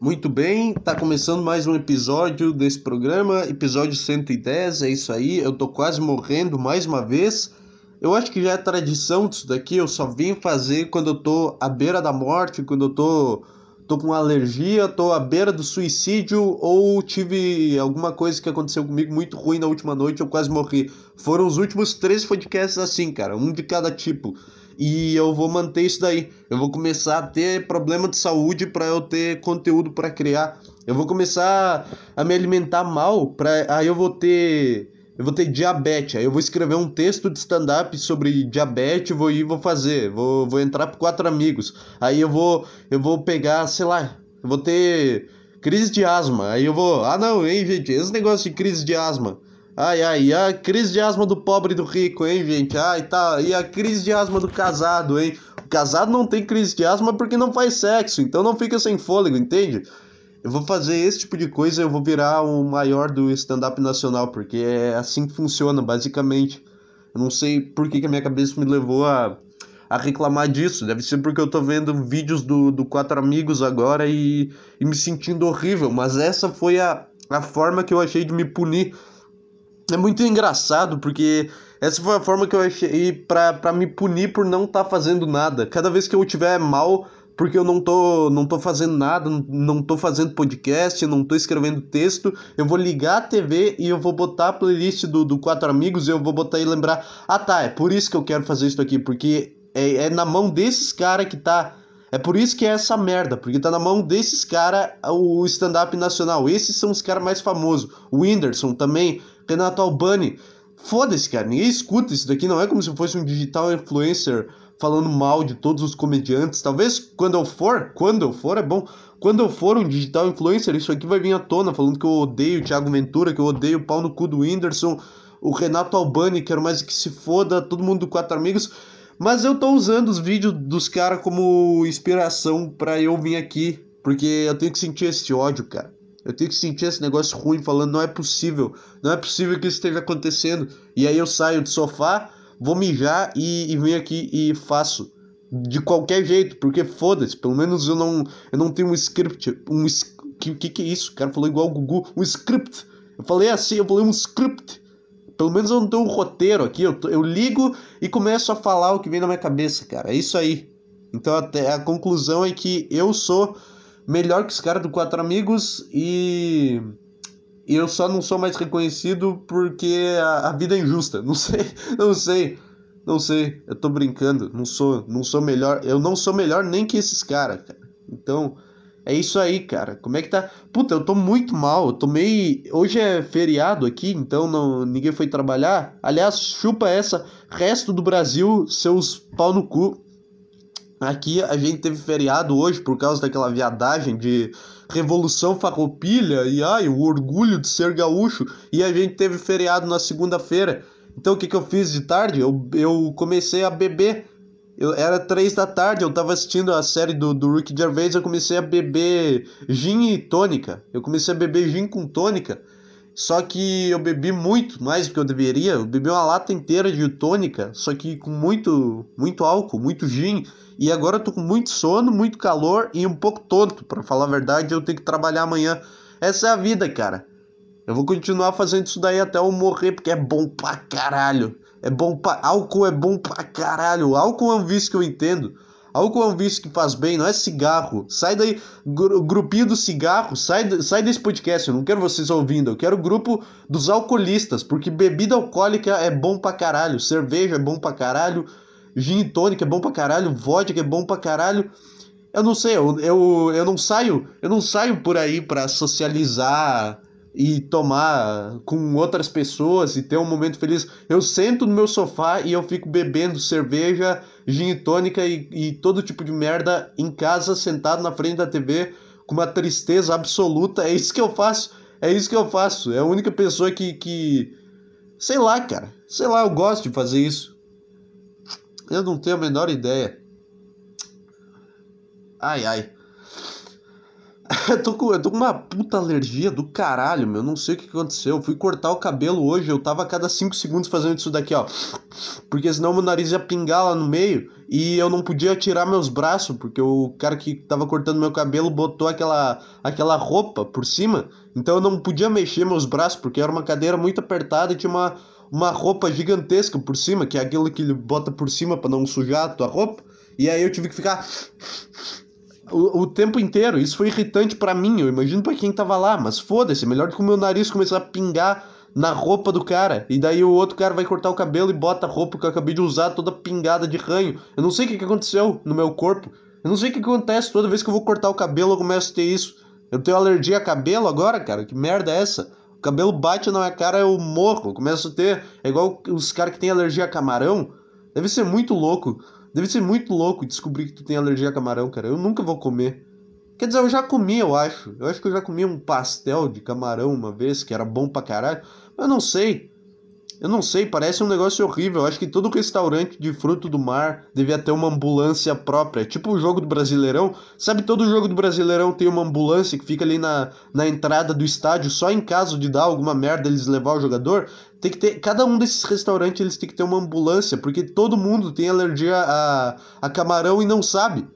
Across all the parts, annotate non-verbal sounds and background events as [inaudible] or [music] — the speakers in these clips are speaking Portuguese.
Muito bem, tá começando mais um episódio desse programa, episódio 110, é isso aí. Eu tô quase morrendo mais uma vez. Eu acho que já é tradição disso daqui, eu só vim fazer quando eu tô à beira da morte, quando eu tô tô com alergia, tô à beira do suicídio ou tive alguma coisa que aconteceu comigo muito ruim na última noite, eu quase morri. Foram os últimos três podcasts assim, cara, um de cada tipo e eu vou manter isso daí. Eu vou começar a ter problema de saúde para eu ter conteúdo para criar. Eu vou começar a me alimentar mal para aí eu vou ter eu vou ter diabetes. Aí eu vou escrever um texto de stand-up sobre diabetes, vou ir, vou fazer, vou, vou entrar por quatro amigos. Aí eu vou eu vou pegar, sei lá, eu vou ter crise de asma. Aí eu vou, ah não, hein, gente, esse negócio de crise de asma. Ai, ai, a crise de asma do pobre e do rico, hein, gente? Ai, tá. E a crise de asma do casado, hein? O casado não tem crise de asma porque não faz sexo, então não fica sem fôlego, entende? Eu vou fazer esse tipo de coisa, eu vou virar o maior do stand-up nacional, porque é assim que funciona, basicamente. Eu não sei por que, que a minha cabeça me levou a, a reclamar disso. Deve ser porque eu tô vendo vídeos do, do Quatro Amigos agora e, e me sentindo horrível. Mas essa foi a, a forma que eu achei de me punir é muito engraçado porque essa foi a forma que eu achei pra me punir por não estar tá fazendo nada. Cada vez que eu tiver mal, porque eu não tô, não tô fazendo nada, não tô fazendo podcast, não tô escrevendo texto, eu vou ligar a TV e eu vou botar a playlist do, do Quatro Amigos e eu vou botar e lembrar: ah tá, é por isso que eu quero fazer isso aqui, porque é, é na mão desses caras que tá. É por isso que é essa merda, porque tá na mão desses caras o stand-up nacional. Esses são os caras mais famosos. O Whindersson também Renato Albani. Foda-se, cara, ninguém escuta isso daqui, não é como se fosse um digital influencer falando mal de todos os comediantes. Talvez quando eu for, quando eu for é bom, quando eu for um digital influencer, isso aqui vai vir à tona, falando que eu odeio o Thiago Ventura, que eu odeio o pau no cu do Whindersson, o Renato Albani, quero mais que se foda, todo mundo do Quatro Amigos. Mas eu tô usando os vídeos dos caras como inspiração para eu vir aqui, porque eu tenho que sentir esse ódio, cara. Eu tenho que sentir esse negócio ruim falando, não é possível, não é possível que isso esteja acontecendo. E aí eu saio do sofá, vou mijar e, e venho aqui e faço. De qualquer jeito, porque foda-se, pelo menos eu não, eu não tenho um script, um que, que que é isso? O cara falou igual o Gugu, um script. Eu falei assim, eu falei um script. Pelo menos eu não tenho um roteiro aqui, eu, eu ligo e começo a falar o que vem na minha cabeça, cara. É isso aí. Então até a conclusão é que eu sou melhor que os caras do Quatro Amigos e eu só não sou mais reconhecido porque a, a, vida é injusta. [laughs] Não sei, não sei, não sei. Eu tô brincando. Não sou, não sou melhor. Eu não sou melhor nem que esses caras, cara. Então, é isso aí, cara. Como é que tá? Puta, eu tô muito mal. Eu tomei. Hoje é feriado aqui, então não, ninguém foi trabalhar. Aliás, chupa essa. Resto do Brasil, seus pau no cu. Aqui a gente teve feriado hoje por causa daquela viadagem de Revolução Farroupilha e ai, o orgulho de ser gaúcho. E a gente teve feriado na segunda-feira. Então o que, que eu fiz de tarde? Eu, eu comecei a beber. Eu, era três da tarde, eu tava assistindo a série do, do Ricky Gervais, eu comecei a beber gin e tônica. Eu comecei a beber gin com tônica. Só que eu bebi muito mais do que eu deveria. Eu bebi uma lata inteira de tônica, só que com muito, muito álcool, muito gin. E agora eu tô com muito sono, muito calor e um pouco tonto. Para falar a verdade, eu tenho que trabalhar amanhã. Essa é a vida, cara. Eu vou continuar fazendo isso daí até eu morrer, porque é bom pra caralho. É bom pra. Álcool é bom pra caralho. Álcool é um vício que eu entendo. Álcool é um vício que faz bem, não é cigarro. Sai daí, gru, grupinho do cigarro, sai, sai desse podcast. Eu não quero vocês ouvindo, eu quero o grupo dos alcoolistas, porque bebida alcoólica é bom pra caralho, cerveja é bom pra caralho, gin tônica é bom pra caralho, vodka é bom pra caralho. Eu não sei, eu, eu, eu não saio, eu não saio por aí pra socializar e tomar com outras pessoas e ter um momento feliz. Eu sento no meu sofá e eu fico bebendo cerveja, gin tônica e, e todo tipo de merda em casa, sentado na frente da TV, com uma tristeza absoluta. É isso que eu faço. É isso que eu faço. É a única pessoa que, que. Sei lá, cara. Sei lá, eu gosto de fazer isso. Eu não tenho a menor ideia. Ai, ai. Eu, [laughs] tô com, eu tô com uma puta alergia do caralho, meu. Não sei o que aconteceu. Eu fui cortar o cabelo hoje, eu tava a cada 5 segundos fazendo isso daqui, ó. Porque senão meu nariz ia pingar lá no meio. e eu não podia tirar meus braços, porque o cara que tava cortando meu cabelo botou aquela, aquela roupa por cima, então eu não podia mexer meus braços, porque era uma cadeira muito apertada e tinha uma, uma roupa gigantesca por cima, que é aquilo que ele bota por cima para não sujar a tua roupa, e aí eu tive que ficar o, o tempo inteiro. Isso foi irritante para mim, eu imagino para quem tava lá, mas foda-se, melhor do que o meu nariz começar a pingar na roupa do cara. E daí o outro cara vai cortar o cabelo e bota a roupa que eu acabei de usar toda pingada de ranho. Eu não sei o que, que aconteceu no meu corpo. Eu não sei o que acontece toda vez que eu vou cortar o cabelo eu começo a ter isso. Eu tenho alergia a cabelo agora, cara? Que merda é essa? O cabelo bate na minha cara, eu morro. Eu começo a ter. É igual os caras que têm alergia a camarão. Deve ser muito louco. Deve ser muito louco descobrir que tu tem alergia a camarão, cara. Eu nunca vou comer. Quer dizer, eu já comi, eu acho. Eu acho que eu já comi um pastel de camarão uma vez, que era bom pra caralho. Mas eu não sei. Eu não sei, parece um negócio horrível. Eu acho que todo restaurante de fruto do mar devia ter uma ambulância própria. Tipo o jogo do Brasileirão. Sabe, todo jogo do Brasileirão tem uma ambulância que fica ali na, na entrada do estádio, só em caso de dar alguma merda eles levar o jogador. Tem que ter. Cada um desses restaurantes eles tem que ter uma ambulância, porque todo mundo tem alergia a, a camarão e não sabe.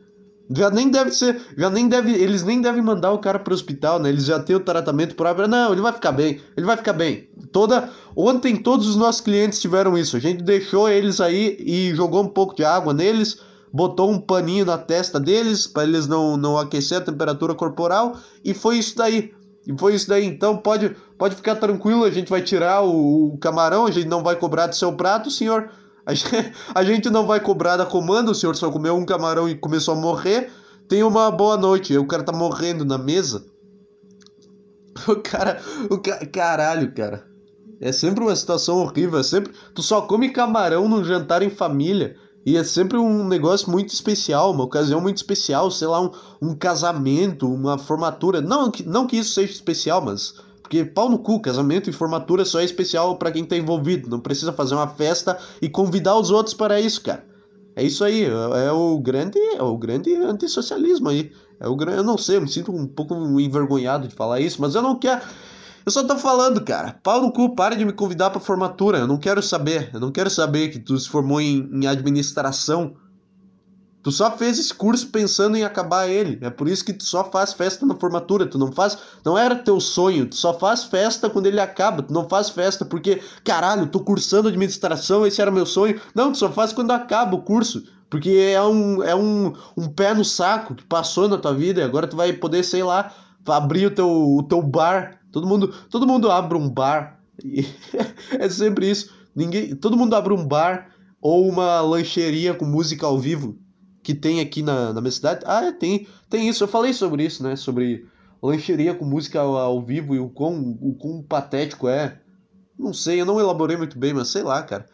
Já nem deve ser, já nem deve, eles nem devem mandar o cara para o hospital, né? Eles já têm o tratamento próprio. Não, ele vai ficar bem, ele vai ficar bem. Toda ontem todos os nossos clientes tiveram isso. A gente deixou eles aí e jogou um pouco de água neles, botou um paninho na testa deles para eles não não aquecer a temperatura corporal e foi isso daí. E foi isso daí. Então pode pode ficar tranquilo, a gente vai tirar o, o camarão, a gente não vai cobrar do seu prato, senhor. [laughs] A gente não vai cobrar da comanda, o senhor só comeu um camarão e começou a morrer. Tenha uma boa noite. O cara tá morrendo na mesa. [laughs] O cara. O ca... Caralho, cara. É sempre uma situação horrível. É sempre. Tu só come camarão no jantar em família. E é sempre um negócio muito especial, uma ocasião muito especial, sei lá, um, um casamento, uma formatura. Não, não que isso seja especial, mas porque pau no cu, casamento e formatura só é especial para quem tá envolvido. Não precisa fazer uma festa e convidar os outros para isso, cara. É isso aí, é, o grande, é o grande antissocialismo aí. É o grande, eu não sei, eu me sinto um pouco envergonhado de falar isso, mas eu não quero. Eu só tô falando, cara. Pau no cu, para de me convidar pra formatura. Eu não quero saber. Eu não quero saber que tu se formou em, em administração Tu só fez esse curso pensando em acabar ele. É por isso que tu só faz festa na formatura. Tu não faz. Não era teu sonho. Tu só faz festa quando ele acaba. Tu não faz festa porque, caralho, tô cursando administração, esse era meu sonho. Não, tu só faz quando acaba o curso. Porque é um, é um, um pé no saco que passou na tua vida e agora tu vai poder, sei lá, abrir o teu, o teu bar. Todo mundo, todo mundo abre um bar. [laughs] é sempre isso. Ninguém, todo mundo abre um bar ou uma lancheria com música ao vivo que tem aqui na, na minha cidade. Ah, é, tem, tem isso. Eu falei sobre isso, né? Sobre lancheria com música ao, ao vivo e o quão, o quão patético é. Não sei, eu não elaborei muito bem, mas sei lá, cara.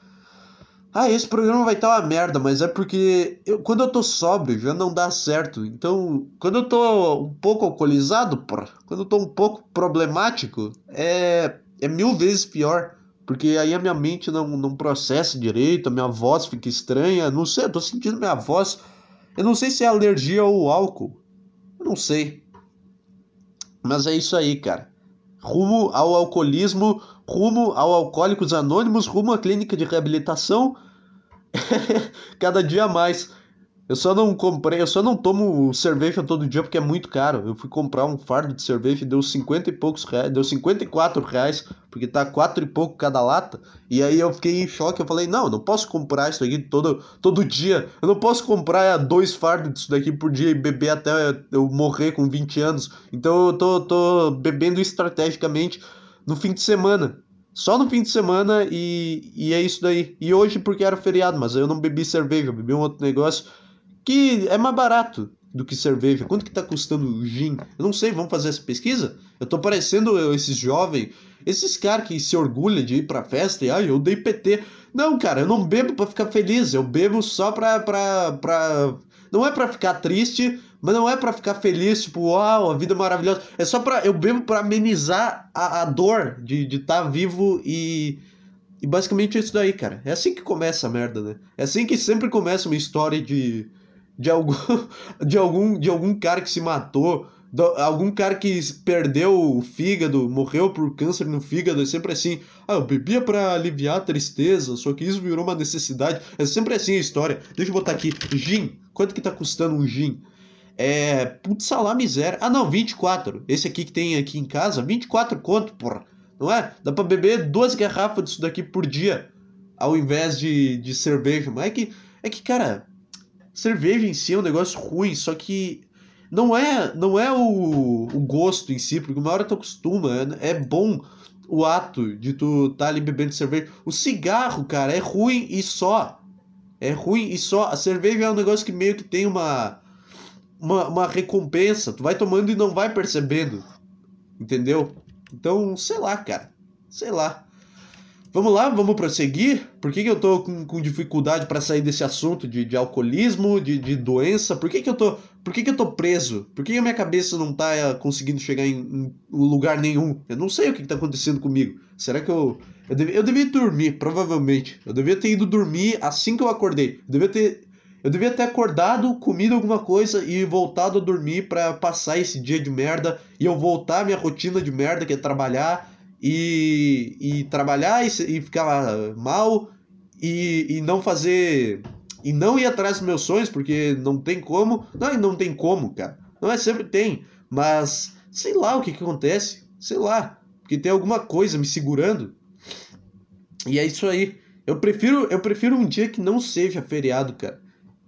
Ah, esse programa vai estar uma merda, mas é porque eu, quando eu tô sóbrio já não dá certo. Então, quando eu tô um pouco alcoolizado, quando eu tô um pouco problemático, é, é mil vezes pior. Porque aí a minha mente não, não processa direito, a minha voz fica estranha. Não sei, eu tô sentindo minha voz eu não sei se é alergia ou álcool. Eu não sei. Mas é isso aí, cara. Rumo ao alcoolismo, rumo ao Alcoólicos Anônimos, rumo à clínica de reabilitação. [laughs] Cada dia mais. Eu só não comprei, eu só não tomo cerveja todo dia porque é muito caro. Eu fui comprar um fardo de cerveja e deu 50 e poucos reais, deu 54 reais, porque tá quatro e pouco cada lata. E aí eu fiquei em choque, eu falei, não, eu não posso comprar isso aqui todo, todo dia. Eu não posso comprar dois fardos disso daqui por dia e beber até eu morrer com 20 anos. Então eu tô, tô bebendo estrategicamente no fim de semana. Só no fim de semana e, e é isso daí. E hoje porque era feriado, mas eu não bebi cerveja, eu bebi um outro negócio que é mais barato do que cerveja. Quanto que tá custando o gin? Eu não sei, vamos fazer essa pesquisa? Eu tô parecendo esses jovens, esses caras que se orgulham de ir pra festa e, ah, eu dei PT. Não, cara, eu não bebo pra ficar feliz, eu bebo só pra... pra, pra... Não é pra ficar triste, mas não é pra ficar feliz, tipo, uau, a vida é maravilhosa. É só pra... Eu bebo pra amenizar a, a dor de estar tá vivo e... E basicamente é isso daí, cara. É assim que começa a merda, né? É assim que sempre começa uma história de de algum, [laughs] de algum, de algum cara que se matou algum cara que perdeu o fígado, morreu por câncer no fígado, é sempre assim. Ah, eu bebia para aliviar a tristeza, só que isso virou uma necessidade. É sempre assim a história. Deixa eu botar aqui. Gin. Quanto que tá custando um gin? É. Putz, salá miséria. Ah, não, 24. Esse aqui que tem aqui em casa, 24 conto, porra. Não é? Dá pra beber duas garrafas disso daqui por dia. Ao invés de, de cerveja. Mas é que, é que, cara, cerveja em si é um negócio ruim, só que não é não é o, o gosto em si, porque uma hora tu acostuma, é, é bom o ato de tu tá ali bebendo cerveja. O cigarro, cara, é ruim e só. É ruim e só. A cerveja é um negócio que meio que tem uma, uma, uma recompensa. Tu vai tomando e não vai percebendo. Entendeu? Então, sei lá, cara. Sei lá. Vamos lá, vamos prosseguir? Por que, que eu tô com, com dificuldade para sair desse assunto de, de alcoolismo, de, de doença? Por que, que eu tô. Por que, que eu tô preso? Por que, a minha cabeça não tá eh, conseguindo chegar em, em lugar nenhum? Eu não sei o que, que tá acontecendo comigo. Será que eu. Eu, eu devia dormir, provavelmente. Eu devia ter ido dormir assim que eu acordei. Eu devia ter. Eu devia ter acordado, comido alguma coisa e voltado a dormir para passar esse dia de merda e eu voltar à minha rotina de merda, que é trabalhar e, e trabalhar e, e ficar mal e, e não fazer. E não ir atrás dos meus sonhos, porque não tem como. Não, não tem como, cara. Não é sempre tem. Mas sei lá o que, que acontece. Sei lá. Porque tem alguma coisa me segurando. E é isso aí. Eu prefiro, eu prefiro um dia que não seja feriado, cara.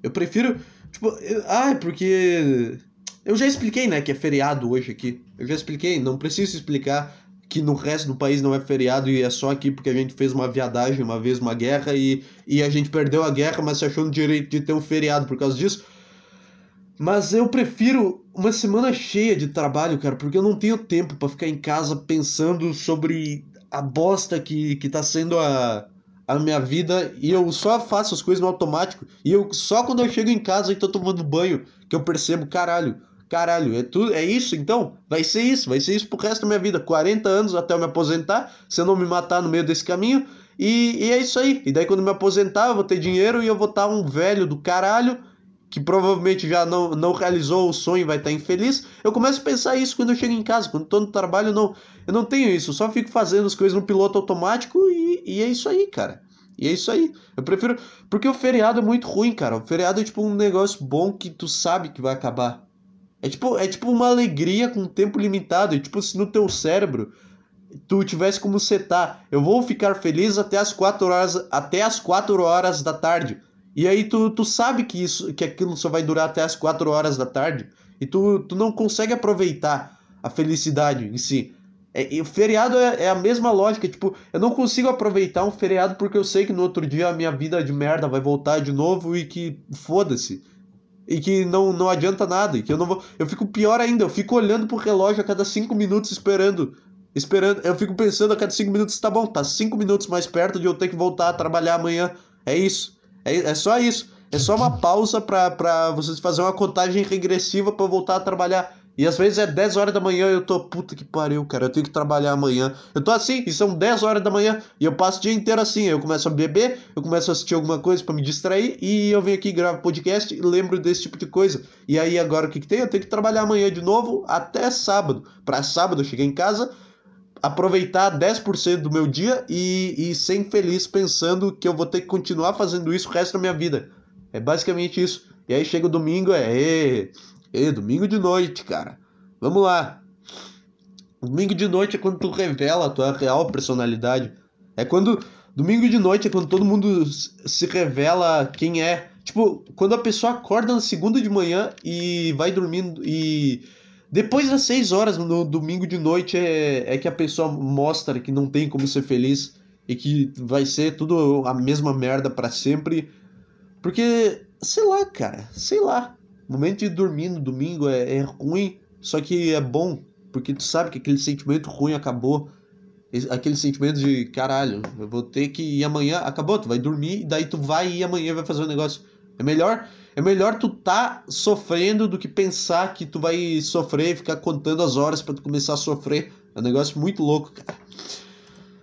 Eu prefiro. Tipo, eu, ah, porque. Eu já expliquei, né, que é feriado hoje aqui. Eu já expliquei, não preciso explicar que no resto do país não é feriado e é só aqui porque a gente fez uma viadagem uma vez, uma guerra, e, e a gente perdeu a guerra, mas se achou no direito de ter um feriado por causa disso. Mas eu prefiro uma semana cheia de trabalho, cara, porque eu não tenho tempo para ficar em casa pensando sobre a bosta que, que tá sendo a, a minha vida e eu só faço as coisas no automático. E eu só quando eu chego em casa e tô tomando banho que eu percebo, caralho, Caralho, é tudo, é isso então? Vai ser isso, vai ser isso pro resto da minha vida. 40 anos até eu me aposentar, se eu não me matar no meio desse caminho. E, e é isso aí. E daí quando eu me aposentar, eu vou ter dinheiro e eu vou estar um velho do caralho que provavelmente já não, não realizou o sonho e vai estar infeliz. Eu começo a pensar isso quando eu chego em casa, quando estou no trabalho, não, eu não tenho isso, eu só fico fazendo as coisas no piloto automático e, e é isso aí, cara. E é isso aí. Eu prefiro. Porque o feriado é muito ruim, cara. O feriado é tipo um negócio bom que tu sabe que vai acabar. É tipo, é tipo uma alegria com tempo limitado. E tipo, se no teu cérebro tu tivesse como setar, eu vou ficar feliz até as 4 horas, até as 4 horas da tarde. E aí tu, tu sabe que isso que aquilo só vai durar até as 4 horas da tarde e tu, tu não consegue aproveitar a felicidade em si. É, o feriado é, é, a mesma lógica, tipo, eu não consigo aproveitar um feriado porque eu sei que no outro dia a minha vida de merda vai voltar de novo e que foda-se e que não, não adianta nada, e que eu não vou. Eu fico pior ainda, eu fico olhando pro relógio a cada cinco minutos esperando. Esperando, eu fico pensando a cada cinco minutos, tá bom, tá cinco minutos mais perto de eu ter que voltar a trabalhar amanhã. É isso. É, é só isso. É só uma pausa para vocês fazer uma contagem regressiva para voltar a trabalhar. E às vezes é 10 horas da manhã e eu tô, puta que pariu, cara, eu tenho que trabalhar amanhã. Eu tô assim, e são 10 horas da manhã, e eu passo o dia inteiro assim. Eu começo a beber, eu começo a assistir alguma coisa para me distrair, e eu venho aqui gravo podcast e lembro desse tipo de coisa. E aí agora o que, que tem? Eu tenho que trabalhar amanhã de novo até sábado. Para sábado eu chegar em casa, aproveitar 10% do meu dia e, e ser infeliz pensando que eu vou ter que continuar fazendo isso o resto da minha vida. É basicamente isso. E aí chega o domingo, é. E domingo de noite, cara. Vamos lá. Domingo de noite é quando tu revela a tua real personalidade. É quando. Domingo de noite é quando todo mundo se revela quem é. Tipo, quando a pessoa acorda na segunda de manhã e vai dormindo e. Depois das seis horas no domingo de noite é, é que a pessoa mostra que não tem como ser feliz e que vai ser tudo a mesma merda para sempre. Porque, sei lá, cara, sei lá. Momento de dormir no domingo é, é ruim, só que é bom, porque tu sabe que aquele sentimento ruim acabou. Aquele sentimento de caralho, eu vou ter que ir amanhã, acabou, tu vai dormir, e daí tu vai ir amanhã vai fazer um negócio. É melhor, é melhor tu tá sofrendo do que pensar que tu vai sofrer e ficar contando as horas para tu começar a sofrer. É um negócio muito louco, cara.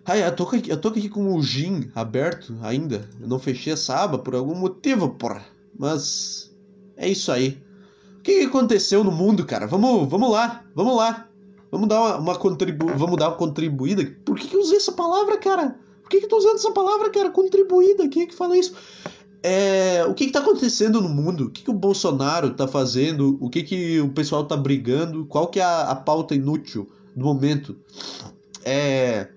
Ai, eu tô, aqui, eu tô aqui com o gin aberto ainda. Eu não fechei essa aba por algum motivo, porra. Mas é isso aí. O que, aconteceu no mundo, cara? Vamos, vamos lá, vamos lá. Vamos dar uma, uma contribu vamos dar uma contribuída. Por que, que eu usei essa palavra, cara? Por que, que eu tô usando essa palavra, cara? Contribuída. Quem é que fala isso? É, o que está acontecendo no mundo? O que, que o Bolsonaro está fazendo? O que, que o pessoal está brigando? Qual que é a, a pauta inútil do momento? É,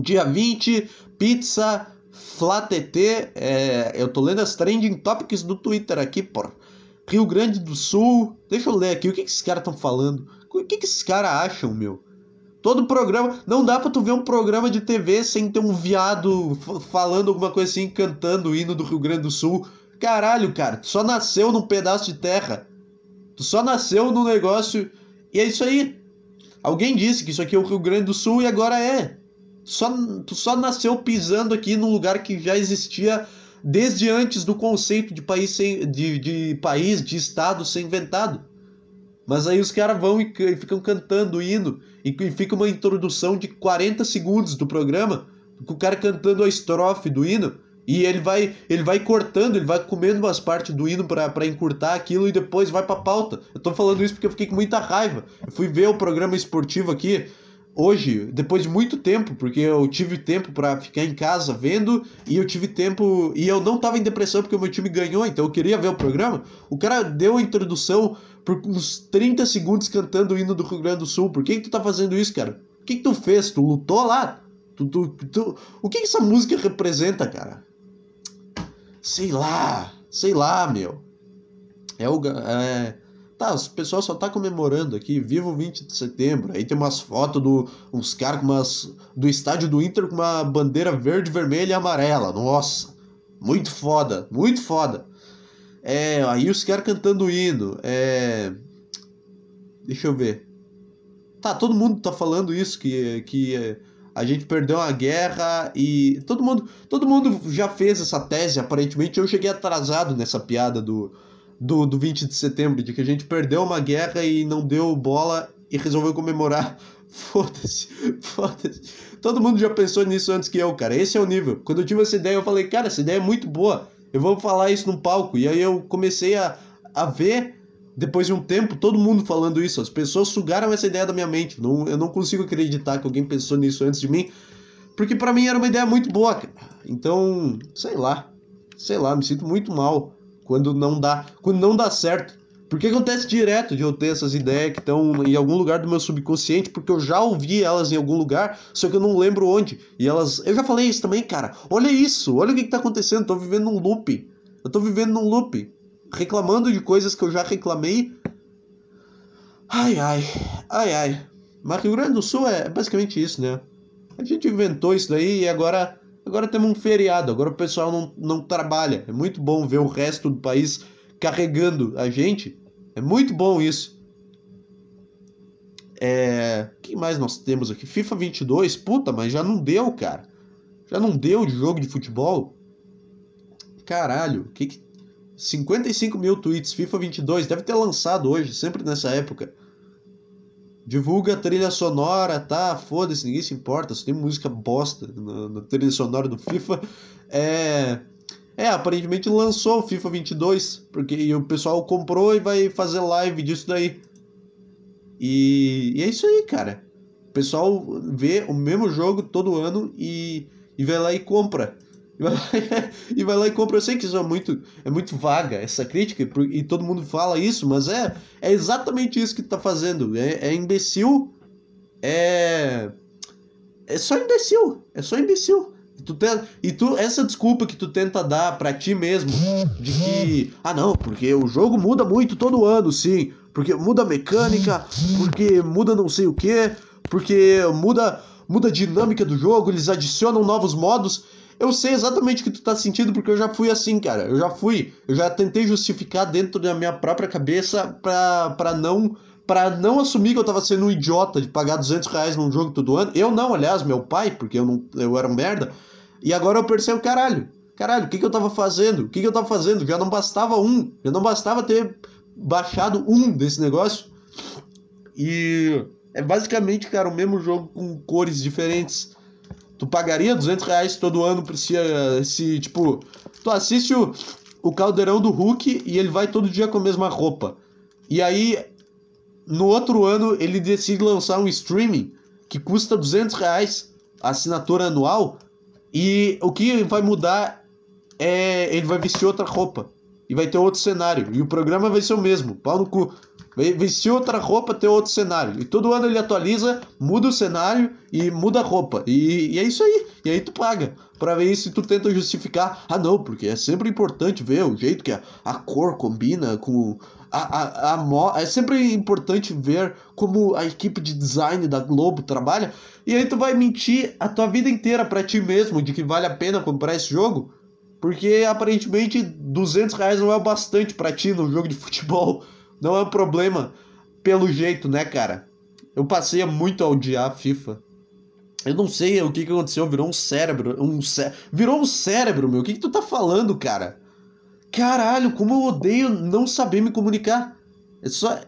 dia 20, pizza, Flatete, é, eu tô lendo as trending topics do Twitter aqui, por Rio Grande do Sul. Deixa eu ler aqui o que, que esses caras estão falando. O que, que esses caras acham, meu? Todo programa. Não dá pra tu ver um programa de TV sem ter um viado falando alguma coisa assim, cantando o hino do Rio Grande do Sul. Caralho, cara, tu só nasceu num pedaço de terra. Tu só nasceu num negócio. E é isso aí. Alguém disse que isso aqui é o Rio Grande do Sul e agora é. Só, tu só nasceu pisando aqui num lugar que já existia desde antes do conceito de país, sem, de, de país, de estado ser inventado. Mas aí os caras vão e, e, ficam cantando o hino, e, e fica uma introdução de 40 segundos do programa, com o cara cantando a estrofe do hino, e ele vai, ele vai cortando, ele vai comendo umas partes do hino para encurtar aquilo e depois vai pra pauta. Eu tô falando isso porque eu fiquei com muita raiva. Eu fui ver o programa esportivo aqui, hoje, depois de muito tempo, porque eu tive tempo para ficar em casa vendo e eu tive tempo e eu não tava em depressão porque o meu time ganhou, então eu queria ver o programa. O cara deu a introdução por uns 30 segundos cantando o hino do Rio Grande do Sul. Por que, que tu tá fazendo isso, cara? O que, que tu fez? Tu lutou lá? Tu, tu, tu... O que, que essa música representa, cara? Sei lá, sei lá, meu. É o. É Tá, o pessoal só tá comemorando aqui, vivo 20 de setembro. Aí tem umas fotos do uns caras com umas do estádio do Inter com uma bandeira verde, vermelha e amarela. Nossa, muito foda, muito foda. É, aí os caras cantando o hino. É, deixa eu ver. Tá, todo mundo tá falando isso que que a gente perdeu a guerra e todo mundo, todo mundo já fez essa tese aparentemente. Eu cheguei atrasado nessa piada do do, do 20 de setembro, de que a gente perdeu uma guerra e não deu bola e resolveu comemorar. [laughs] Foda-se, foda-se. Todo mundo já pensou nisso antes que eu, cara. Esse é o nível. Quando eu tive essa ideia, eu falei, cara, essa ideia é muito boa. Eu vou falar isso no palco. E aí eu comecei a, a ver, depois de um tempo, todo mundo falando isso. As pessoas sugaram essa ideia da minha mente. Não, eu não consigo acreditar que alguém pensou nisso antes de mim. Porque para mim era uma ideia muito boa, cara. Então, sei lá. Sei lá, me sinto muito mal quando não dá, quando não dá certo. Porque acontece direto de eu ter essas ideias que estão em algum lugar do meu subconsciente, porque eu já ouvi elas em algum lugar, só que eu não lembro onde. E elas. Eu já falei isso também, cara. Olha isso, olha o que, que tá acontecendo. Tô vivendo num loop. Eu tô vivendo num loop. Reclamando de coisas que eu já reclamei. Ai, ai, ai, ai. Mas Rio Grande do Sul é basicamente isso, né? A gente inventou isso daí e agora Agora temos um feriado, agora o pessoal não, não trabalha. É muito bom ver o resto do país carregando a gente. É muito bom isso. É. Que mais nós temos aqui? FIFA 22? Puta, mas já não deu, cara. Já não deu de jogo de futebol? Caralho, que que. 55 mil tweets, FIFA 22, deve ter lançado hoje, sempre nessa época. Divulga trilha sonora, tá? Foda-se, ninguém se importa, só tem música bosta na, na, trilha sonora do FIFA. É. É, aparentemente lançou o FIFA 22, porque o pessoal comprou e vai fazer live disso daí. E, e é isso aí, cara. O pessoal vê o mesmo jogo todo ano e, e vai lá e compra. E vai lá e compra. Eu sei que isso é muito, é muito vaga, essa crítica, e todo mundo fala isso, mas é, é exatamente isso que tu tá fazendo. É, é imbecil. É. É só imbecil. É só imbecil. E tu, te, e tu, essa desculpa que tu tenta dar para ti mesmo, de que, ah não, porque o jogo muda muito todo ano, sim, porque muda a mecânica, porque muda não sei o que, porque muda, muda a dinâmica do jogo, eles adicionam novos modos. Eu sei exatamente o que tu tá sentindo porque eu já fui assim, cara. Eu já fui. Eu já tentei justificar dentro da minha própria cabeça pra, pra não para não assumir que eu tava sendo um idiota de pagar 200 reais num jogo todo ano. Eu não, aliás, meu pai, porque eu, não, eu era um merda. E agora eu percebo, caralho, caralho, o que, que eu tava fazendo? O que, que eu tava fazendo? Já não bastava um, já não bastava ter baixado um desse negócio. E é basicamente, cara, o mesmo jogo com cores diferentes. Tu pagaria 200 reais todo ano pra esse tipo... Tu assiste o, o Caldeirão do Hulk e ele vai todo dia com a mesma roupa. E aí, no outro ano, ele decide lançar um streaming que custa 200 reais a assinatura anual. E o que vai mudar é ele vai vestir outra roupa e vai ter outro cenário. E o programa vai ser o mesmo, pau no cu. Vai vestir outra roupa, ter outro cenário. E todo ano ele atualiza, muda o cenário e muda a roupa. E, e é isso aí. E aí tu paga. Pra ver isso e tu tenta justificar. Ah, não, porque é sempre importante ver o jeito que a, a cor combina com. A, a, a mo... É sempre importante ver como a equipe de design da Globo trabalha. E aí tu vai mentir a tua vida inteira para ti mesmo de que vale a pena comprar esse jogo. Porque aparentemente 200 reais não é o bastante para ti no jogo de futebol. Não é um problema. Pelo jeito, né, cara? Eu passei muito a odiar a FIFA. Eu não sei o que, que aconteceu, virou um cérebro. Um cé... Virou um cérebro, meu. O que, que tu tá falando, cara? Caralho, como eu odeio não saber me comunicar. É só.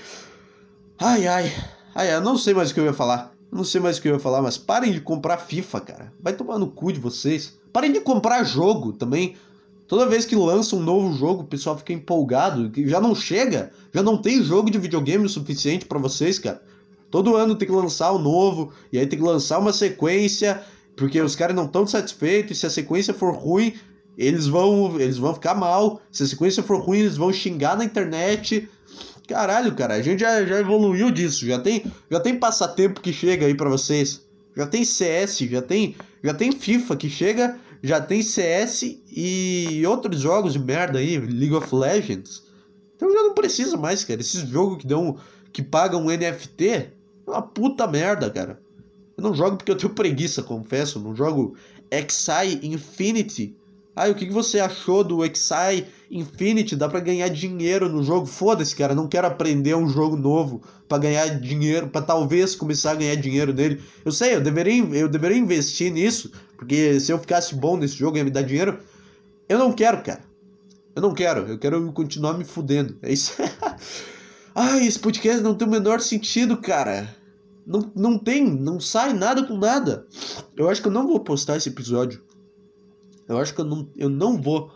[laughs] ai, ai. Ai, eu não sei mais o que eu ia falar. Não sei mais o que eu ia falar, mas parem de comprar FIFA, cara. Vai tomar no cu de vocês. Parem de comprar jogo também. Toda vez que lança um novo jogo, o pessoal fica empolgado, que já não chega, já não tem jogo de videogame o suficiente para vocês, cara. Todo ano tem que lançar o um novo, e aí tem que lançar uma sequência, porque os caras não estão satisfeitos, e se a sequência for ruim, eles vão, eles vão ficar mal. Se a sequência for ruim, eles vão xingar na internet. Caralho, cara, a gente já, já evoluiu disso, já tem, já tem passatempo que chega aí para vocês. Já tem CS, já tem, já tem FIFA que chega, já tem CS e outros jogos de merda aí, League of Legends. Então já não precisa mais, cara. Esses jogos que dão que pagam NFT, é uma puta merda, cara. Eu não jogo porque eu tenho preguiça, confesso. Eu não jogo Xi Infinity ah, o que você achou do Exai Infinity? Dá para ganhar dinheiro no jogo? Foda-se, cara, não quero aprender um jogo novo para ganhar dinheiro, para talvez começar a ganhar dinheiro nele. Eu sei, eu deveria, eu deveria investir nisso, porque se eu ficasse bom nesse jogo ia me dar dinheiro. Eu não quero, cara. Eu não quero, eu quero continuar me fudendo. É isso. [laughs] Ai, esse podcast não tem o menor sentido, cara. Não, não tem, não sai nada com nada. Eu acho que eu não vou postar esse episódio. Eu acho que eu não, eu não vou.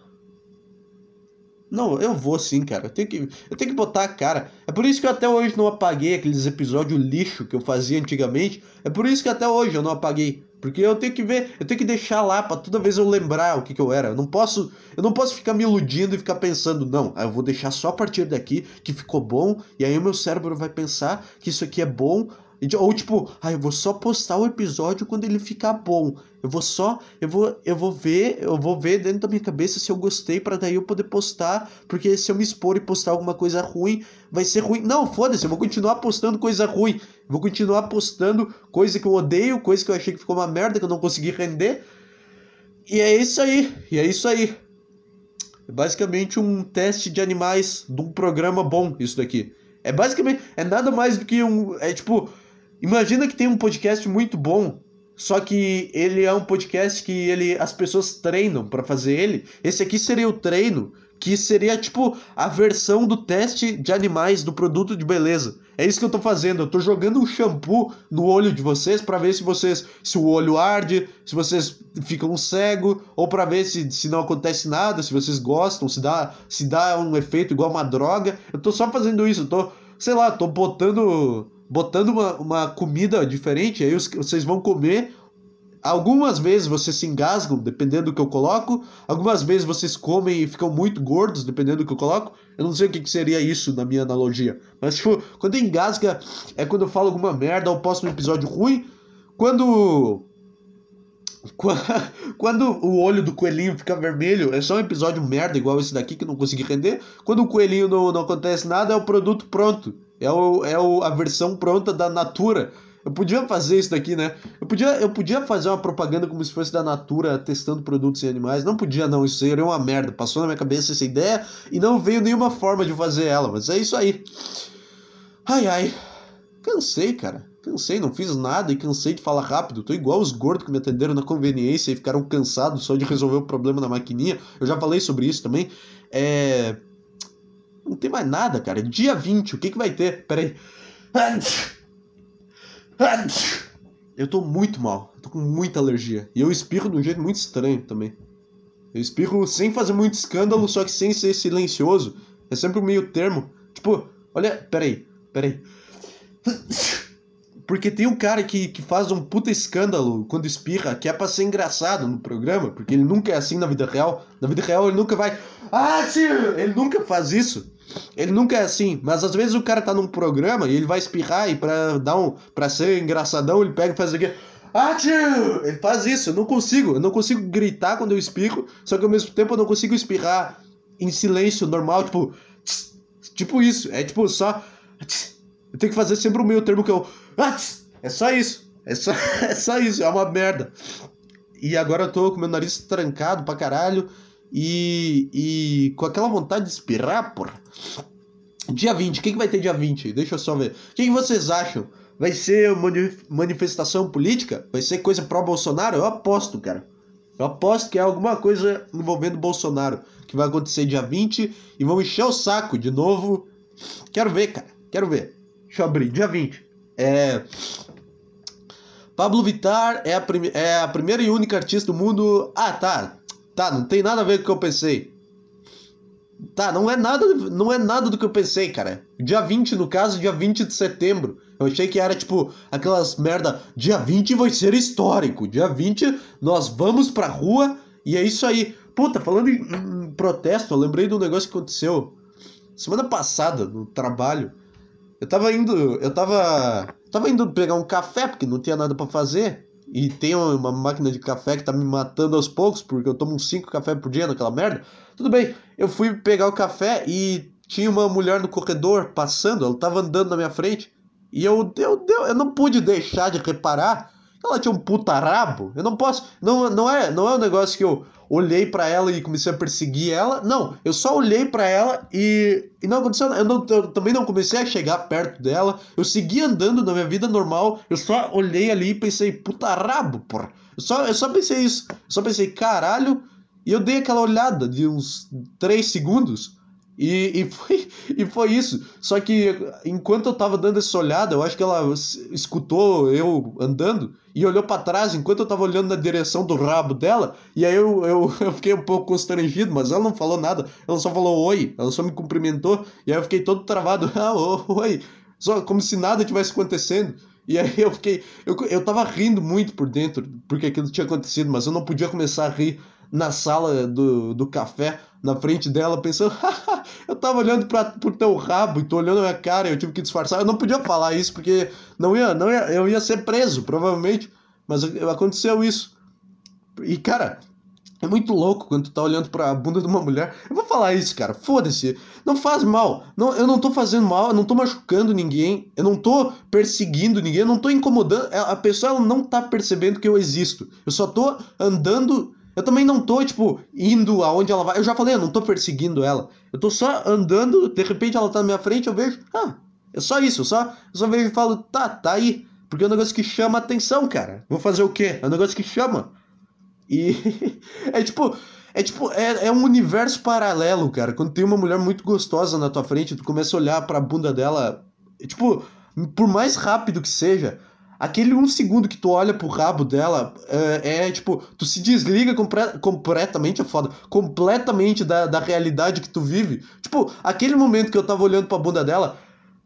Não, eu vou sim, cara. Eu tenho, que, eu tenho que botar a cara. É por isso que eu até hoje não apaguei aqueles episódios lixo que eu fazia antigamente. É por isso que até hoje eu não apaguei. Porque eu tenho que ver, eu tenho que deixar lá para toda vez eu lembrar o que, que eu era. Eu não posso, eu não posso ficar me iludindo e ficar pensando, não, eu vou deixar só a partir daqui que ficou bom, e aí o meu cérebro vai pensar que isso aqui é bom, ou tipo, ah, eu vou só postar o episódio quando ele ficar bom. Eu vou só, eu vou, eu vou ver, eu vou ver dentro da minha cabeça se eu gostei para daí eu poder postar, porque se eu me expor e postar alguma coisa ruim, vai ser ruim. Não, foda-se, eu vou continuar postando coisa ruim. Eu vou continuar postando coisa que eu odeio, coisa que eu achei que ficou uma merda, que eu não consegui render. E é isso aí. E é isso aí. É basicamente um teste de animais de um programa bom, isso daqui. É basicamente, é nada mais do que um, é tipo, Imagina que tem um podcast muito bom, só que ele é um podcast que ele as pessoas treinam para fazer ele. Esse aqui seria o treino, que seria tipo a versão do teste de animais do produto de beleza. É isso que eu tô fazendo. Eu tô jogando um shampoo no olho de vocês para ver se vocês se o olho arde, se vocês ficam cego ou para ver se, se não acontece nada, se vocês gostam, se dá se dá um efeito igual uma droga. Eu tô só fazendo isso, eu tô, sei lá, tô botando botando uma, uma comida diferente, aí vocês vão comer. Algumas vezes vocês se engasgam, dependendo do que eu coloco. Algumas vezes vocês comem e ficam muito gordos, dependendo do que eu coloco. Eu não sei o que, seria isso na minha analogia. Mas, tipo, quando engasga é quando eu falo alguma merda ou posto um episódio ruim. Quando. [laughs] Quando o olho do coelhinho fica vermelho, é só um episódio merda igual esse daqui que eu não consegui render. Quando o coelhinho não, não acontece nada, é o produto pronto. É, o, é o, a versão pronta da Natura. Eu podia fazer isso daqui, né? Eu podia, eu podia fazer uma propaganda como se fosse da Natura testando produtos em animais. Não podia, não. Isso seria uma merda. Passou na minha cabeça essa ideia e não veio nenhuma forma de fazer ela. Mas é isso aí. Ai, ai. Cansei, cara. Cansei, não fiz nada e cansei de falar rápido. Tô igual os gordos que me atenderam na conveniência e ficaram cansados só de resolver o problema na maquininha. Eu já falei sobre isso também. É. Não tem mais nada, cara. Dia 20, o que, que vai ter? Pera aí. Eu tô muito mal. Eu tô com muita alergia. E eu espirro de um jeito muito estranho também. Eu espirro sem fazer muito escândalo, só que sem ser silencioso. É sempre o meio termo. Tipo, olha, peraí, peraí. Porque tem um cara que, que faz um puta escândalo quando espirra, que é pra ser engraçado no programa, porque ele nunca é assim na vida real. Na vida real ele nunca vai. Ah, tio! Ele nunca faz isso. Ele nunca é assim. Mas às vezes o cara tá num programa e ele vai espirrar e pra dar um. pra ser engraçadão, ele pega e faz aqui. Ah, tio! Ele faz isso, eu não consigo. Eu não consigo gritar quando eu espirro, só que ao mesmo tempo eu não consigo espirrar em silêncio normal, tipo. Tss, tipo isso. É tipo só. Tss, eu tenho que fazer sempre o meio termo que eu. É só isso. É só, [laughs] é só isso. É uma merda. E agora eu tô com meu nariz trancado pra caralho. E, e com aquela vontade de espirrar, porra. Dia 20, o que, que vai ter dia 20? Deixa eu só ver. O que, que vocês acham? Vai ser manifestação política? Vai ser coisa pró-Bolsonaro? Eu aposto, cara. Eu aposto que é alguma coisa envolvendo Bolsonaro que vai acontecer dia 20 e vão encher o saco de novo. Quero ver, cara. Quero ver. Deixa eu abrir, dia 20. É. Pablo Vittar é a, é a primeira e única artista do mundo. Ah, tá. Tá, não tem nada a ver com o que eu pensei. Tá, não é nada, não é nada do que eu pensei, cara. Dia 20, no caso, dia 20 de setembro. Eu achei que era tipo aquelas merda. Dia 20 vai ser histórico. Dia 20 nós vamos pra rua e é isso aí. Puta, falando em, em protesto, eu lembrei de um negócio que aconteceu semana passada no trabalho. Eu tava indo, eu tava, tava indo pegar um café porque não tinha nada para fazer. E tem uma máquina de café que tá me matando aos poucos, porque eu tomo uns 5 cafés por dia naquela merda. Tudo bem, eu fui pegar o café e tinha uma mulher no corredor passando, ela tava andando na minha frente. E eu, eu, eu, eu não pude deixar de reparar ela tinha um puta rabo. Eu não posso. Não, não, é, não é um negócio que eu olhei para ela e comecei a perseguir ela. Não, eu só olhei para ela e, e não aconteceu nada. Eu, não, eu também não comecei a chegar perto dela. Eu segui andando na minha vida normal. Eu só olhei ali e pensei, puta rabo, porra. Eu só, eu só pensei isso. Eu só pensei, caralho. E eu dei aquela olhada de uns 3 segundos. E, e, foi, [laughs] e foi isso. Só que enquanto eu tava dando essa olhada, eu acho que ela escutou eu andando e olhou para trás enquanto eu tava olhando na direção do rabo dela. E aí eu, eu, [laughs] eu fiquei um pouco constrangido, mas ela não falou nada. Ela só falou oi, ela só me cumprimentou. E aí eu fiquei todo travado. [laughs] Ah, oi. Só como se nada tivesse acontecendo. E aí eu fiquei. Eu, eu tava rindo muito por dentro, porque aquilo tinha acontecido, mas eu não podia começar a rir na sala do, do café, na frente dela, pensando, [laughs] eu tava olhando para pro teu rabo e tô olhando a minha cara, eu tive que disfarçar. Eu não podia falar isso porque não ia, não ia, eu ia ser preso, provavelmente. Mas aconteceu isso. E cara, é muito louco quando tu tá olhando pra bunda de uma mulher. Eu vou falar isso, cara. Foda-se. Não faz mal. Não, eu não tô fazendo mal, eu não tô machucando ninguém. Eu não tô perseguindo ninguém, eu não tô incomodando. A pessoa ela não tá percebendo que eu existo. Eu só tô andando eu também não tô, tipo, indo aonde ela vai. Eu já falei, eu não tô perseguindo ela. Eu tô só andando, de repente ela tá na minha frente, eu vejo, ah, é só isso, eu só, eu só vejo e falo, tá, tá aí. Porque é um negócio que chama atenção, cara. Vou fazer o quê? É um negócio que chama. E [laughs] é tipo, é tipo, é, é um universo paralelo, cara. Quando tem uma mulher muito gostosa na tua frente, tu começa a olhar pra bunda dela, é, tipo, por mais rápido que seja, aquele um segundo que tu olha pro rabo dela é, é tipo, tu se desliga compre completamente, é foda, completamente da, da realidade que tu vive. Tipo, aquele momento que eu tava olhando pra bunda dela,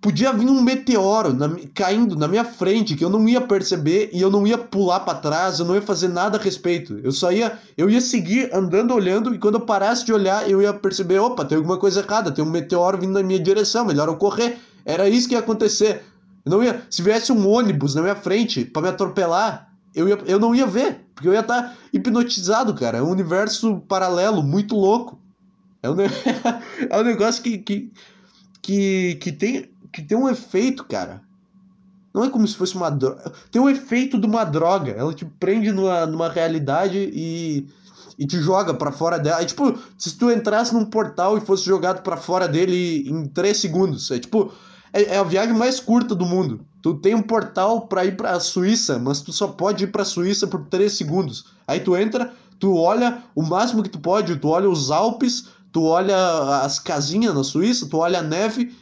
podia vir um meteoro na, caindo na minha frente que eu não ia perceber e eu não ia pular para trás, eu não ia fazer nada a respeito. Eu só ia, eu ia seguir andando olhando e quando eu parasse de olhar, eu ia perceber, opa, tem alguma coisa errada, tem um meteoro vindo na minha direção, melhor eu correr. Era isso que ia acontecer. Eu não ia, se viesse um ônibus na minha frente para me atropelar, eu, ia, eu não ia ver, porque eu ia estar tá hipnotizado, cara. É um universo paralelo muito louco. É um, [laughs] é um negócio que, que, que, que, tem, que tem um efeito, cara. Não é como se fosse uma droga. Tem um efeito de uma droga. Ela te prende numa, numa realidade e, e te joga para fora dela. É tipo, se tu entrasse num portal e fosse jogado para fora dele em 3 segundos. É tipo, é, é a viagem mais curta do mundo. Tu tem um portal para ir para a Suíça, mas tu só pode ir para a Suíça por 3 segundos. Aí tu entra, tu olha o máximo que tu pode, tu olha os Alpes, tu olha as casinhas na Suíça, tu olha a neve,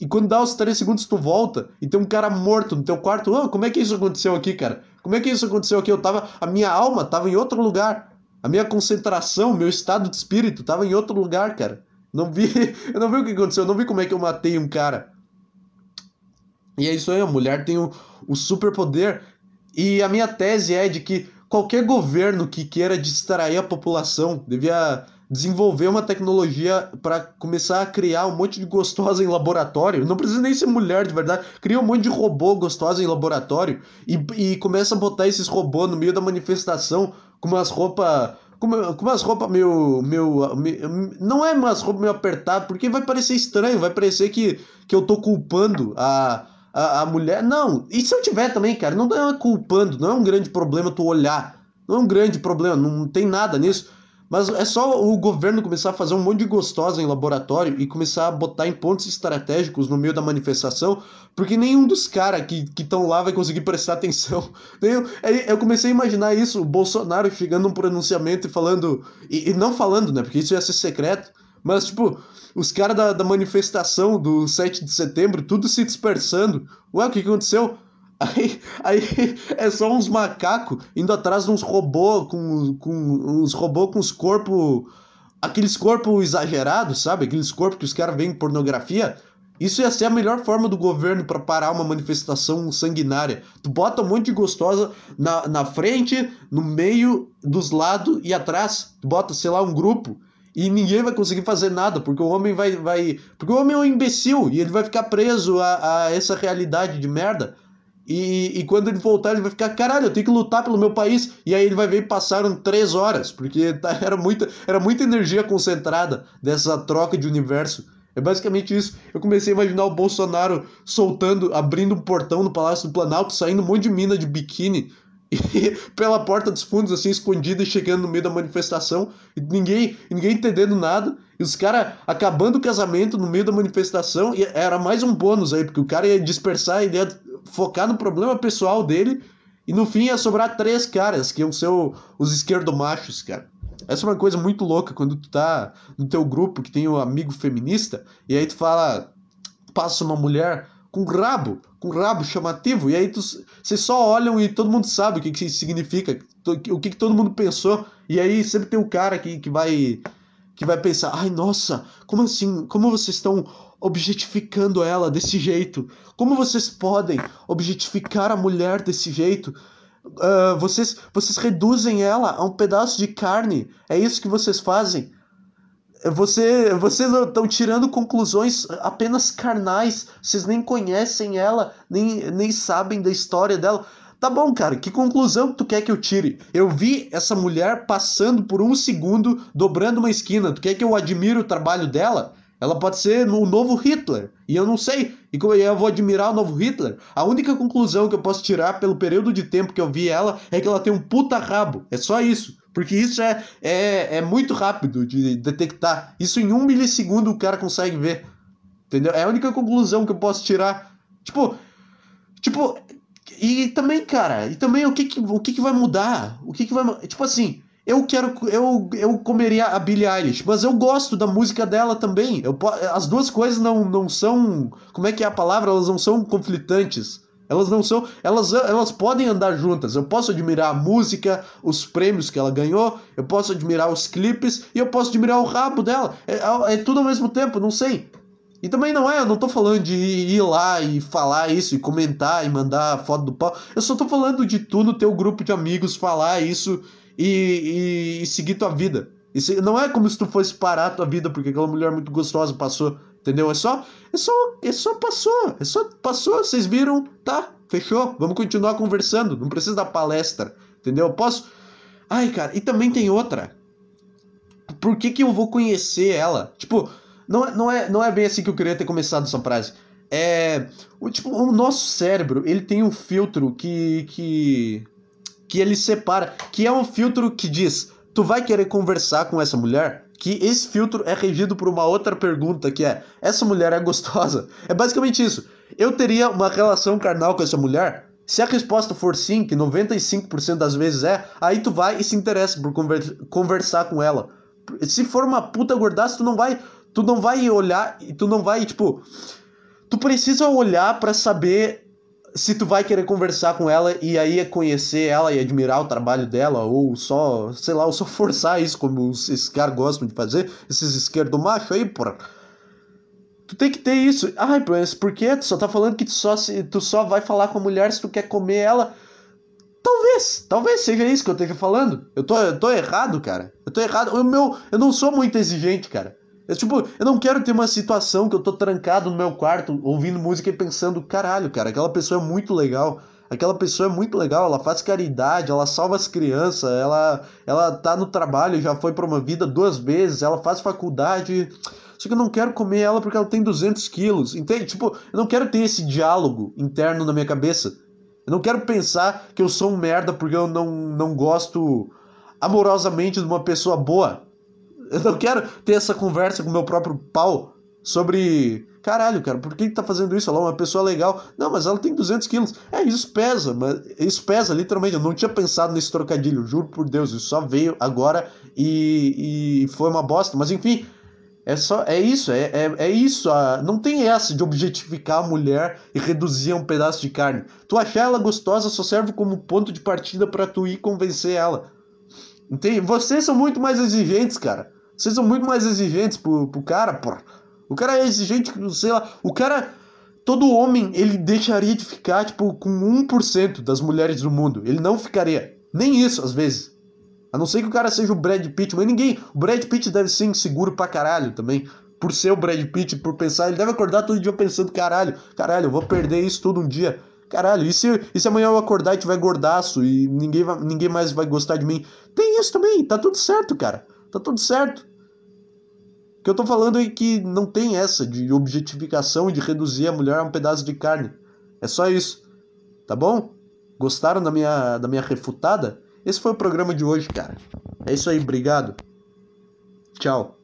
e quando dá os 3 segundos tu volta e tem um cara morto no teu quarto. Oh, como é que isso aconteceu aqui, cara? Como é que isso aconteceu aqui? Eu tava, a minha alma tava em outro lugar. A minha concentração, meu estado de espírito tava em outro lugar, cara. Não vi, [laughs] eu não vi o que aconteceu, eu não vi como é que eu matei um cara. E é isso aí, a mulher tem o, o superpoder. E a minha tese é de que qualquer governo que queira distrair a população devia desenvolver uma tecnologia para começar a criar um monte de gostosa em laboratório. Não precisa nem ser mulher de verdade. Cria um monte de robô gostosa em laboratório e, e começa a botar esses robôs no meio da manifestação com umas roupas. Com, com umas roupas meio, meio, meio. Não é umas roupas meio apertadas, porque vai parecer estranho, vai parecer que, que eu tô culpando a, a, a mulher. Não, e se eu tiver também, cara, não é culpando, não é um grande problema tu olhar. Não é um grande problema, não tem nada nisso. Mas é só o governo começar a fazer um monte de gostosa em laboratório e começar a botar em pontos estratégicos no meio da manifestação, porque nenhum dos caras que estão lá vai conseguir prestar atenção. [laughs] Eu, eu comecei a imaginar isso, o Bolsonaro chegando num pronunciamento e falando. E, e não falando, né? Porque isso ia ser secreto. Mas, tipo, os caras da, da manifestação do 7 de setembro, tudo se dispersando. Ué, o que aconteceu? [laughs] Aí, aí é só uns macacos indo atrás de uns robôs com, com uns robôs com os corpos. Aqueles corpos exagerados, sabe? Aqueles corpos que os caras veem em pornografia. Isso ia ser a melhor forma do governo para parar uma manifestação sanguinária. Tu bota um monte de gostosa na, na frente, no meio, dos lados e atrás. Tu bota, sei lá, um grupo. E ninguém vai conseguir fazer nada, porque o homem vai. vai porque o homem é um imbecil e ele vai ficar preso a, a essa realidade de merda. E, e quando ele voltar, ele vai ficar, caralho, eu tenho que lutar pelo meu país. E aí ele vai ver e passaram três horas, porque [laughs] tá, era, muita, era muita energia concentrada dessa troca de universo. É basicamente isso. Eu comecei a imaginar o Bolsonaro soltando, abrindo um portão no Palácio do Planalto, saindo um monte de mina de biquíni [laughs] e pela porta dos fundos, assim, escondida e chegando no meio da manifestação, e ninguém, ninguém entendendo nada, e os caras acabando o casamento no meio da manifestação, e era mais um bônus aí, porque o cara ia dispersar, ele ia focar no problema pessoal dele e no fim ia sobrar três caras, que iam ser os esquerdomachos, cara. Essa é uma coisa muito louca quando tu tá no teu grupo que tem um amigo feminista e aí tu fala, passa uma mulher com rabo, com rabo chamativo, e aí vocês só olham e todo mundo sabe o que, que isso significa, o que, que todo mundo pensou, e aí sempre tem o um cara que, que vai que vai pensar, ai nossa, como assim, como vocês estão objetificando ela desse jeito? Como vocês podem objetificar a mulher desse jeito? Uh, vocês, vocês reduzem ela a um pedaço de carne. É isso que vocês fazem. Você, vocês estão tirando conclusões apenas carnais. Vocês nem conhecem ela, nem, nem sabem da história dela. Tá bom, cara, que conclusão tu quer que eu tire? Eu vi essa mulher passando por um segundo, dobrando uma esquina. Tu quer que eu admire o trabalho dela? Ela pode ser o novo Hitler. E eu não sei. E como eu vou admirar o novo Hitler? A única conclusão que eu posso tirar pelo período de tempo que eu vi ela é que ela tem um puta rabo. É só isso. Porque isso é, é, é muito rápido de detectar. Isso em um milissegundo o cara consegue ver. Entendeu? É a única conclusão que eu posso tirar. Tipo. Tipo. E também, cara, e também o que que, o que, que vai mudar? O que que vai. Tipo assim. Eu quero. Eu, eu comeria a Billie Eilish, mas eu gosto da música dela também. Eu, as duas coisas não, não são. Como é que é a palavra? Elas não são conflitantes. Elas não são. Elas, elas podem andar juntas. Eu posso admirar a música, os prêmios que ela ganhou, eu posso admirar os clipes e eu posso admirar o rabo dela. É, é, é tudo ao mesmo tempo, não sei. E também não é, eu não tô falando de ir lá e falar isso, e comentar, e mandar foto do pau. Eu só tô falando de tu no teu grupo de amigos falar isso e, e, e seguir tua vida. E não é como se tu fosse parar tua vida porque aquela mulher muito gostosa passou, entendeu? É só, é só, é só passou, é só passou, vocês viram, tá, fechou, vamos continuar conversando, não precisa da palestra, entendeu? Eu posso... Ai, cara, e também tem outra. Por que que eu vou conhecer ela? Tipo, não, não, é, não é bem assim que eu queria ter começado essa frase. É, o, tipo, o nosso cérebro, ele tem um filtro que, que que ele separa, que é um filtro que diz: tu vai querer conversar com essa mulher? Que esse filtro é regido por uma outra pergunta que é: essa mulher é gostosa? [laughs] É basicamente isso. Eu teria uma relação carnal com essa mulher? Se a resposta for sim, que 95% das vezes é, aí tu vai e se interessa por conversar com ela. Se for uma puta gordaça, tu não vai, tu não vai olhar e tu não vai, tipo, tu precisa olhar para saber se tu vai querer conversar com ela e aí conhecer ela e admirar o trabalho dela, ou só, sei lá, ou só forçar isso, como esses caras gostam de fazer, esses esquerdomachos aí, porra. Tu tem que ter isso. Ai, mas por quê? Tu só tá falando que tu só, se, tu só vai falar com a mulher se tu quer comer ela. Talvez, talvez seja isso que eu esteja falando. Eu tô, eu tô errado, cara. Eu tô errado. O meu, eu não sou muito exigente, cara. Eu, tipo, eu não quero ter uma situação que eu tô trancado no meu quarto ouvindo música e pensando, caralho, cara, aquela pessoa é muito legal. Aquela pessoa é muito legal, ela faz caridade, ela salva as crianças, ela, ela tá no trabalho, já foi promovida duas vezes, ela faz faculdade. Só que eu não quero comer ela porque ela tem 200 quilos, entende? Tipo, eu não quero ter esse diálogo interno na minha cabeça. Eu não quero pensar que eu sou um merda porque eu não, não gosto amorosamente de uma pessoa boa. Eu não quero ter essa conversa com meu próprio pau sobre. Caralho, cara, por que, que tá fazendo isso? Ela é uma pessoa legal. Não, mas ela tem 200 quilos. É, isso pesa, mas isso pesa, literalmente. Eu não tinha pensado nesse trocadilho, juro por Deus. Isso só veio agora e, e foi uma bosta. Mas enfim, é só é isso, é, é, é isso. A, não tem essa de objetificar a mulher e reduzir a um pedaço de carne. Tu achar ela gostosa só serve como ponto de partida para tu ir convencer ela. Entende? Vocês são muito mais exigentes, cara. Vocês são muito mais exigentes pro, pro cara, pô. O cara é exigente, sei lá. O cara. Todo homem, ele deixaria de ficar, tipo, com 1% das mulheres do mundo. Ele não ficaria. Nem isso, às vezes. A não ser que o cara seja o Brad Pitt, mas ninguém. O Brad Pitt deve ser inseguro pra caralho também. Por ser o Brad Pitt, por pensar, ele deve acordar todo dia pensando, caralho, caralho, eu vou perder isso todo um dia. Caralho, e se, e se amanhã eu acordar e tiver gordaço e ninguém, vai, ninguém mais vai gostar de mim? Tem isso também, tá tudo certo, cara. Tá tudo certo. O que eu tô falando é que não tem essa de objetificação e de reduzir a mulher a um pedaço de carne. É só isso. Tá bom? Gostaram da minha, da minha refutada? Esse foi o programa de hoje, cara. É isso aí, obrigado. Tchau.